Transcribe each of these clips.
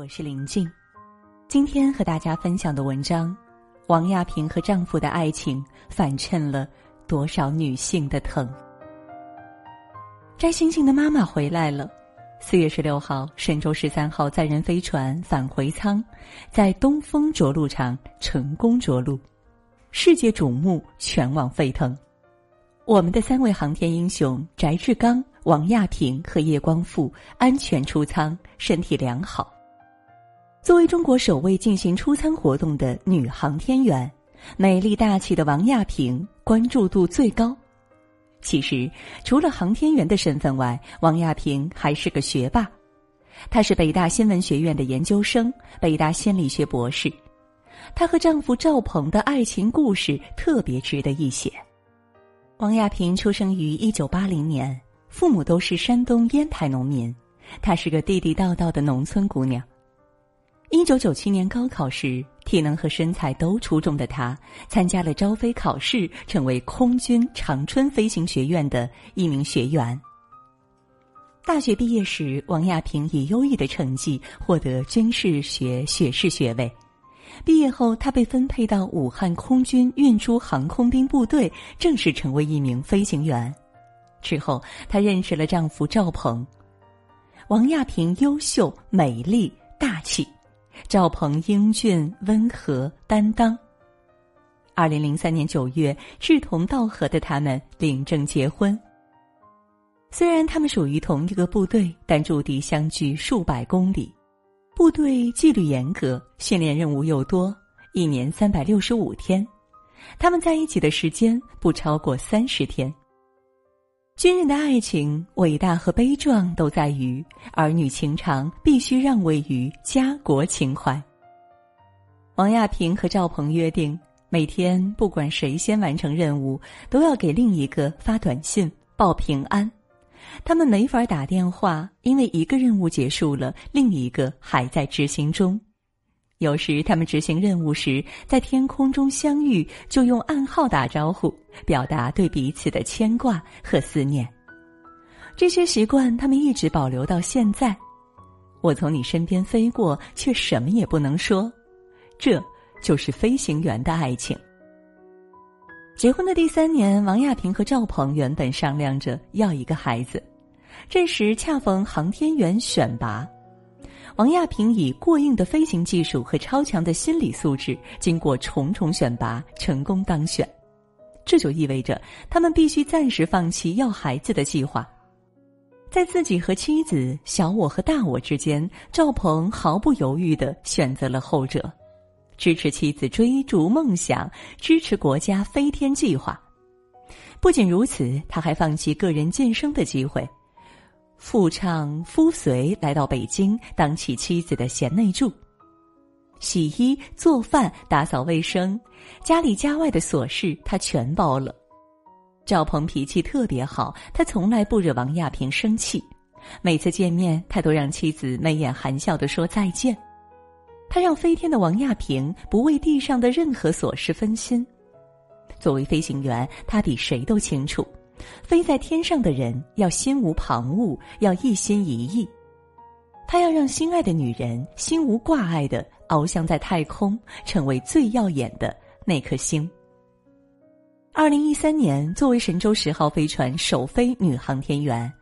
我是林静。今天和大家分享的文章，王亚平和丈夫的爱情反衬了多少女性的疼。摘星星的妈妈回来了。四月十六号，神舟十三号载人飞船返回舱在东风着陆场成功着陆，世界瞩目，全网沸腾。我们的三位航天英雄翟志刚、王亚平和叶光富安全出舱，身体良好。作为中国首位进行出舱活动的女航天员，美丽大气的王亚平关注度最高。其实，除了航天员的身份外，王亚平还是个学霸。她是北大新闻学院的研究生，北大心理学博士。她和丈夫赵鹏的爱情故事特别值得一写。王亚平出生于一九八零年，父母都是山东烟台农民，她是个地地道道的农村姑娘。一九九七年高考时，体能和身材都出众的她参加了招飞考试，成为空军长春飞行学院的一名学员。大学毕业时，王亚平以优异的成绩获得军事学学士学位。毕业后，她被分配到武汉空军运输航空兵部队，正式成为一名飞行员。之后，她认识了丈夫赵鹏。王亚平优秀、美丽、大气。赵鹏英俊温和担当。二零零三年九月，志同道合的他们领证结婚。虽然他们属于同一个部队，但驻地相距数百公里。部队纪律严格，训练任务又多，一年三百六十五天，他们在一起的时间不超过三十天。军人的爱情伟大和悲壮都在于儿女情长必须让位于家国情怀。王亚平和赵鹏约定，每天不管谁先完成任务，都要给另一个发短信报平安。他们没法打电话，因为一个任务结束了，另一个还在执行中。有时他们执行任务时，在天空中相遇，就用暗号打招呼，表达对彼此的牵挂和思念。这些习惯他们一直保留到现在。我从你身边飞过，却什么也不能说，这就是飞行员的爱情。结婚的第三年，王亚平和赵鹏原本商量着要一个孩子，这时恰逢航天员选拔。王亚平以过硬的飞行技术和超强的心理素质，经过重重选拔，成功当选。这就意味着他们必须暂时放弃要孩子的计划。在自己和妻子、小我和大我之间，赵鹏毫不犹豫的选择了后者，支持妻子追逐梦想，支持国家飞天计划。不仅如此，他还放弃个人晋升的机会。夫唱夫随来到北京，当起妻子的贤内助，洗衣、做饭、打扫卫生，家里家外的琐事他全包了。赵鹏脾气特别好，他从来不惹王亚平生气，每次见面他都让妻子眉眼含笑的说再见。他让飞天的王亚平不为地上的任何琐事分心。作为飞行员，他比谁都清楚。飞在天上的人要心无旁骛，要一心一意。他要让心爱的女人心无挂碍的翱翔在太空，成为最耀眼的那颗星。二零一三年，作为神舟十号飞船首飞女航天员，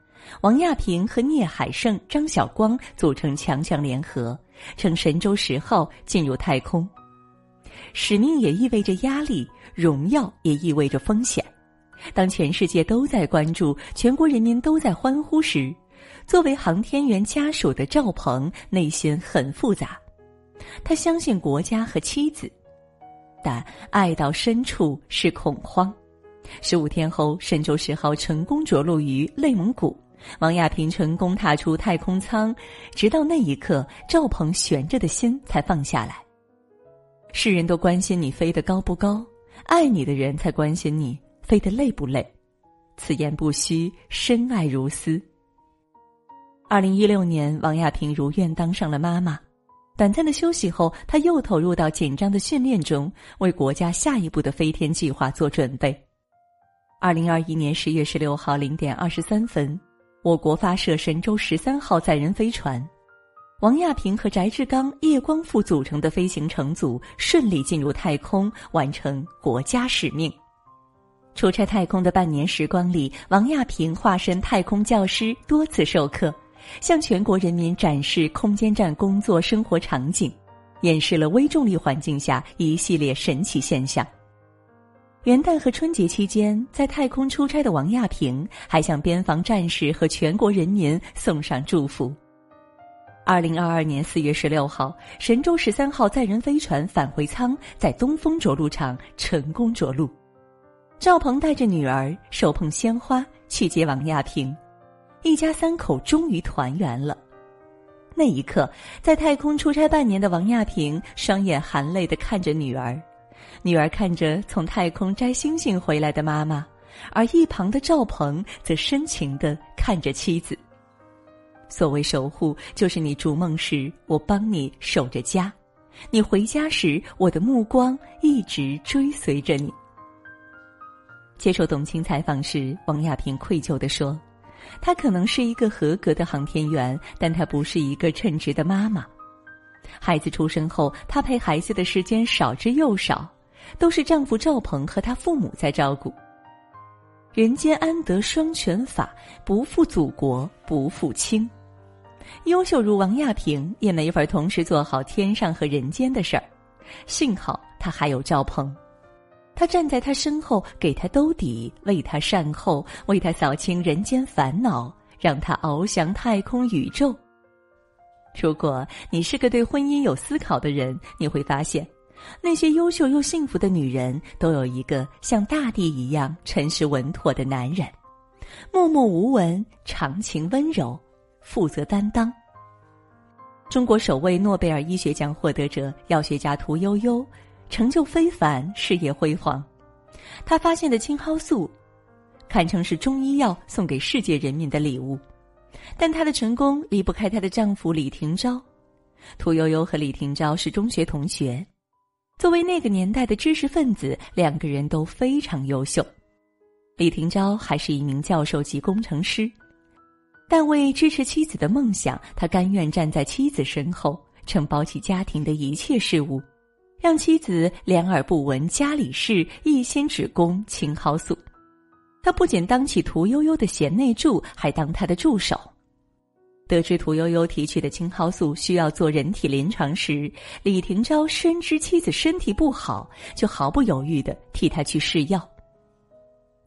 王亚平和聂海胜、张晓光组成强强联合，乘神舟十号进入太空。使命也意味着压力，荣耀也意味着风险。当全世界都在关注，全国人民都在欢呼时，作为航天员家属的赵鹏内心很复杂。他相信国家和妻子，但爱到深处是恐慌。十五天后，神舟十号成功着陆于内蒙古，王亚平成功踏出太空舱。直到那一刻，赵鹏悬着的心才放下来。世人都关心你飞得高不高，爱你的人才关心你。飞得累不累？此言不虚，深爱如斯。二零一六年，王亚平如愿当上了妈妈。短暂的休息后，她又投入到紧张的训练中，为国家下一步的飞天计划做准备。二零二一年十月十六号零点二十三分，我国发射神舟十三号载人飞船。王亚平和翟志刚、叶光富组成的飞行乘组顺利进入太空，完成国家使命。出差太空的半年时光里，王亚平化身太空教师，多次授课，向全国人民展示空间站工作生活场景，演示了微重力环境下一系列神奇现象。元旦和春节期间，在太空出差的王亚平还向边防战士和全国人民送上祝福。二零二二年四月十六号，神舟十三号载人飞船返回舱在东风着陆场成功着陆。赵鹏带着女儿手捧鲜花去接王亚平，一家三口终于团圆了。那一刻，在太空出差半年的王亚平双眼含泪的看着女儿，女儿看着从太空摘星星回来的妈妈，而一旁的赵鹏则深情的看着妻子。所谓守护，就是你逐梦时，我帮你守着家；你回家时，我的目光一直追随着你。接受董卿采访时，王亚平愧疚地说：“她可能是一个合格的航天员，但她不是一个称职的妈妈。孩子出生后，她陪孩子的时间少之又少，都是丈夫赵鹏和他父母在照顾。人间安得双全法，不负祖国不负卿。”优秀如王亚平，也没法同时做好天上和人间的事儿。幸好他还有赵鹏，他站在他身后，给他兜底，为他善后，为他扫清人间烦恼，让他翱翔太空宇宙。如果你是个对婚姻有思考的人，你会发现，那些优秀又幸福的女人，都有一个像大地一样诚实稳妥的男人，默默无闻，长情温柔。负责担当。中国首位诺贝尔医学奖获得者、药学家屠呦呦，成就非凡，事业辉煌。他发现的青蒿素，堪称是中医药送给世界人民的礼物。但她的成功离不开她的丈夫李廷钊。屠呦呦和李廷钊是中学同学，作为那个年代的知识分子，两个人都非常优秀。李廷钊还是一名教授级工程师。但为支持妻子的梦想，他甘愿站在妻子身后，承包起家庭的一切事务，让妻子两耳不闻家里事，一心只供青蒿素。他不仅当起屠呦呦的贤内助，还当她的助手。得知屠呦呦提取的青蒿素需要做人体临床时，李廷钊深知妻子身体不好，就毫不犹豫的替她去试药。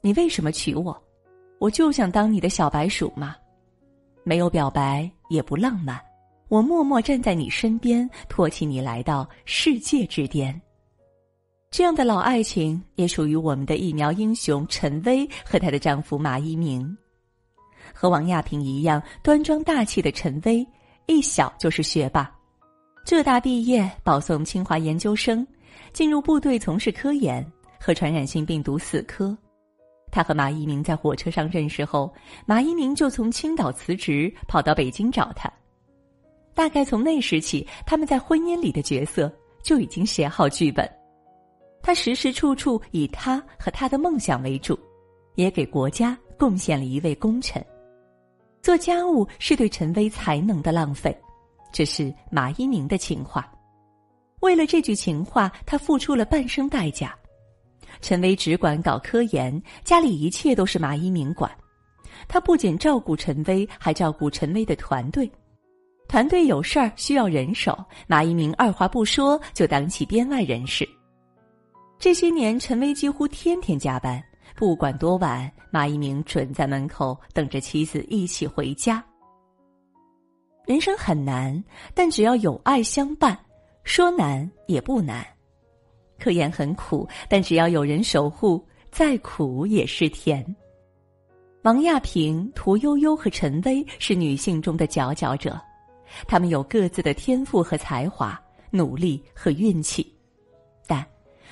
你为什么娶我？我就想当你的小白鼠嘛。没有表白，也不浪漫，我默默站在你身边，托起你来到世界之巅。这样的老爱情也属于我们的疫苗英雄陈薇和她的丈夫马一鸣。和王亚平一样端庄大气的陈薇，一小就是学霸，浙大毕业，保送清华研究生，进入部队从事科研和传染性病毒死磕。他和马一鸣在火车上认识后，马一鸣就从青岛辞职，跑到北京找他。大概从那时起，他们在婚姻里的角色就已经写好剧本。他时时处处以他和他的梦想为主，也给国家贡献了一位功臣。做家务是对陈薇才能的浪费，这是马一宁的情话。为了这句情话，他付出了半生代价。陈薇只管搞科研，家里一切都是马一鸣管。他不仅照顾陈薇，还照顾陈薇的团队。团队有事儿需要人手，马一鸣二话不说就当起编外人士。这些年，陈薇几乎天天加班，不管多晚，马一鸣准在门口等着妻子一起回家。人生很难，但只要有爱相伴，说难也不难。科研很苦，但只要有人守护，再苦也是甜。王亚平、屠呦呦和陈薇是女性中的佼佼者，他们有各自的天赋和才华、努力和运气，但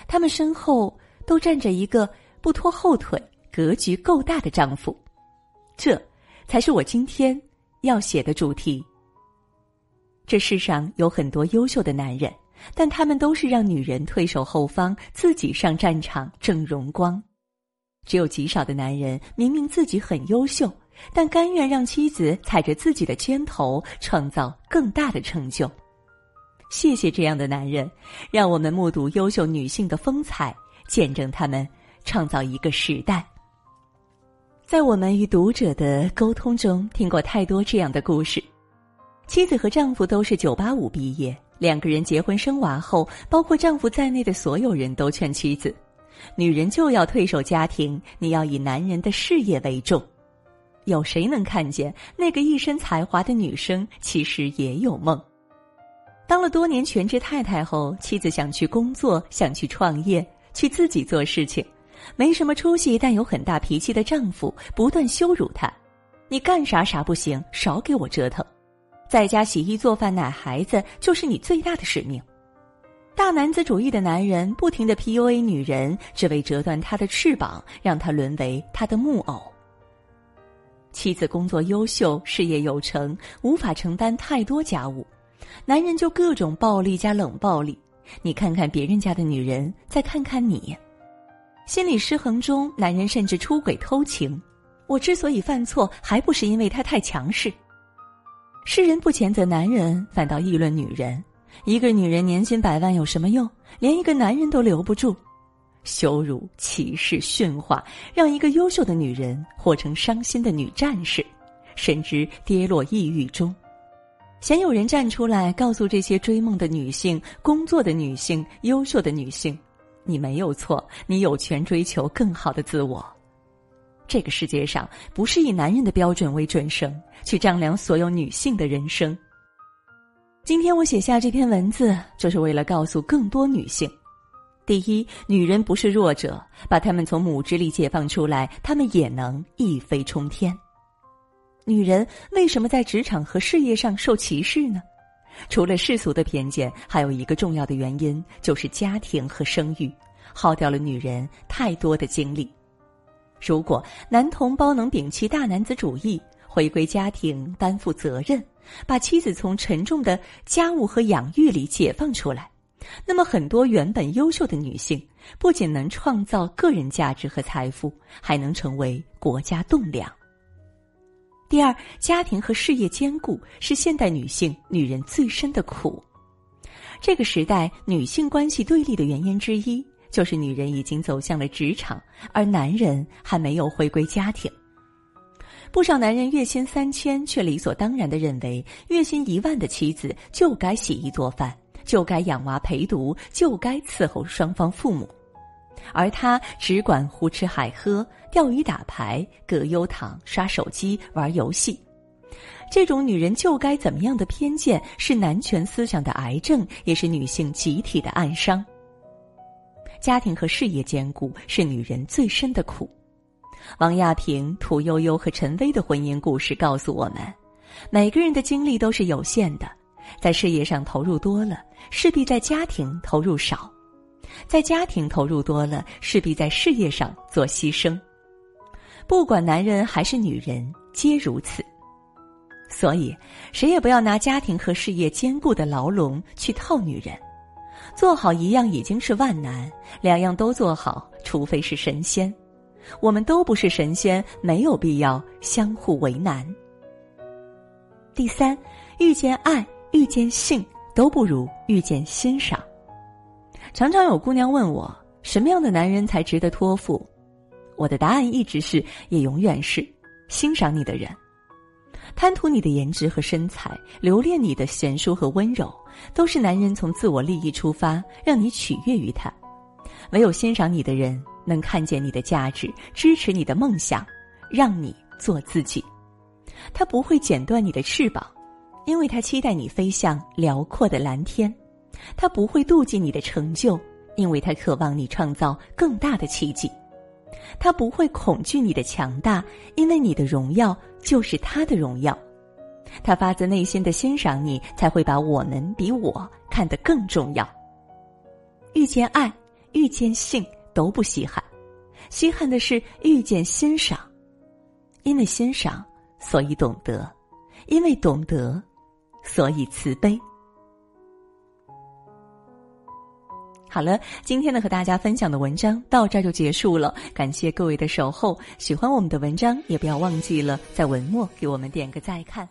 他们身后都站着一个不拖后腿、格局够大的丈夫，这才是我今天要写的主题。这世上有很多优秀的男人。但他们都是让女人退守后方，自己上战场挣荣光。只有极少的男人明明自己很优秀，但甘愿让妻子踩着自己的肩头，创造更大的成就。谢谢这样的男人，让我们目睹优秀女性的风采，见证他们创造一个时代。在我们与读者的沟通中，听过太多这样的故事：妻子和丈夫都是九八五毕业，两个人结婚生娃后，包括丈夫在内的所有人都劝妻子：“女人就要退守家庭，你要以男人的事业为重。”有谁能看见那个一身才华的女生其实也有梦？当了多年全职太太后，妻子想去工作，想去创业，去自己做事情，没什么出息但有很大脾气的丈夫不断羞辱她：“你干啥啥不行，少给我折腾，在家洗衣做饭奶孩子就是你最大的使命。”大男子主义的男人不停的 PUA 女人，只为折断她的翅膀，让她沦为他的木偶。妻子工作优秀，事业有成，无法承担太多家务。男人就各种暴力加冷暴力，你看看别人家的女人，再看看你，心理失衡中，男人甚至出轨偷情。我之所以犯错，还不是因为他太强势。世人不谴责男人，反倒议论女人。一个女人年薪百万有什么用？连一个男人都留不住，羞辱、歧视、驯化，让一个优秀的女人活成伤心的女战士，甚至跌落抑郁中。鲜有人站出来告诉这些追梦的女性、工作的女性、优秀的女性：“你没有错，你有权追求更好的自我。”这个世界上不是以男人的标准为准绳去丈量所有女性的人生。今天我写下这篇文字，就是为了告诉更多女性：第一，女人不是弱者，把她们从母之力解放出来，她们也能一飞冲天。女人为什么在职场和事业上受歧视呢？除了世俗的偏见，还有一个重要的原因，就是家庭和生育，耗掉了女人太多的精力。如果男同胞能摒弃大男子主义，回归家庭，担负责任，把妻子从沉重的家务和养育里解放出来，那么很多原本优秀的女性，不仅能创造个人价值和财富，还能成为国家栋梁。第二，家庭和事业兼顾是现代女性女人最深的苦。这个时代女性关系对立的原因之一，就是女人已经走向了职场，而男人还没有回归家庭。不少男人月薪三千，却理所当然的认为月薪一万的妻子就该洗衣做饭，就该养娃陪读，就该伺候双方父母。而他只管胡吃海喝、钓鱼、打牌、葛优躺、刷手机、玩游戏，这种女人就该怎么样的偏见，是男权思想的癌症，也是女性集体的暗伤。家庭和事业兼顾是女人最深的苦。王亚平、屠呦呦和陈薇的婚姻故事告诉我们：每个人的精力都是有限的，在事业上投入多了，势必在家庭投入少。在家庭投入多了，势必在事业上做牺牲。不管男人还是女人，皆如此。所以，谁也不要拿家庭和事业兼顾的牢笼去套女人。做好一样已经是万难，两样都做好，除非是神仙。我们都不是神仙，没有必要相互为难。第三，遇见爱、遇见性都不如遇见欣赏。常常有姑娘问我，什么样的男人才值得托付？我的答案一直是，也永远是，欣赏你的人，贪图你的颜值和身材，留恋你的贤淑和温柔，都是男人从自我利益出发，让你取悦于他。唯有欣赏你的人，能看见你的价值，支持你的梦想，让你做自己。他不会剪断你的翅膀，因为他期待你飞向辽阔的蓝天。他不会妒忌你的成就，因为他渴望你创造更大的奇迹；他不会恐惧你的强大，因为你的荣耀就是他的荣耀；他发自内心的欣赏你，才会把我们比我看得更重要。遇见爱，遇见性都不稀罕，稀罕的是遇见欣赏，因为欣赏，所以懂得；因为懂得，所以慈悲。好了，今天呢和大家分享的文章到这儿就结束了，感谢各位的守候。喜欢我们的文章，也不要忘记了在文末给我们点个再看。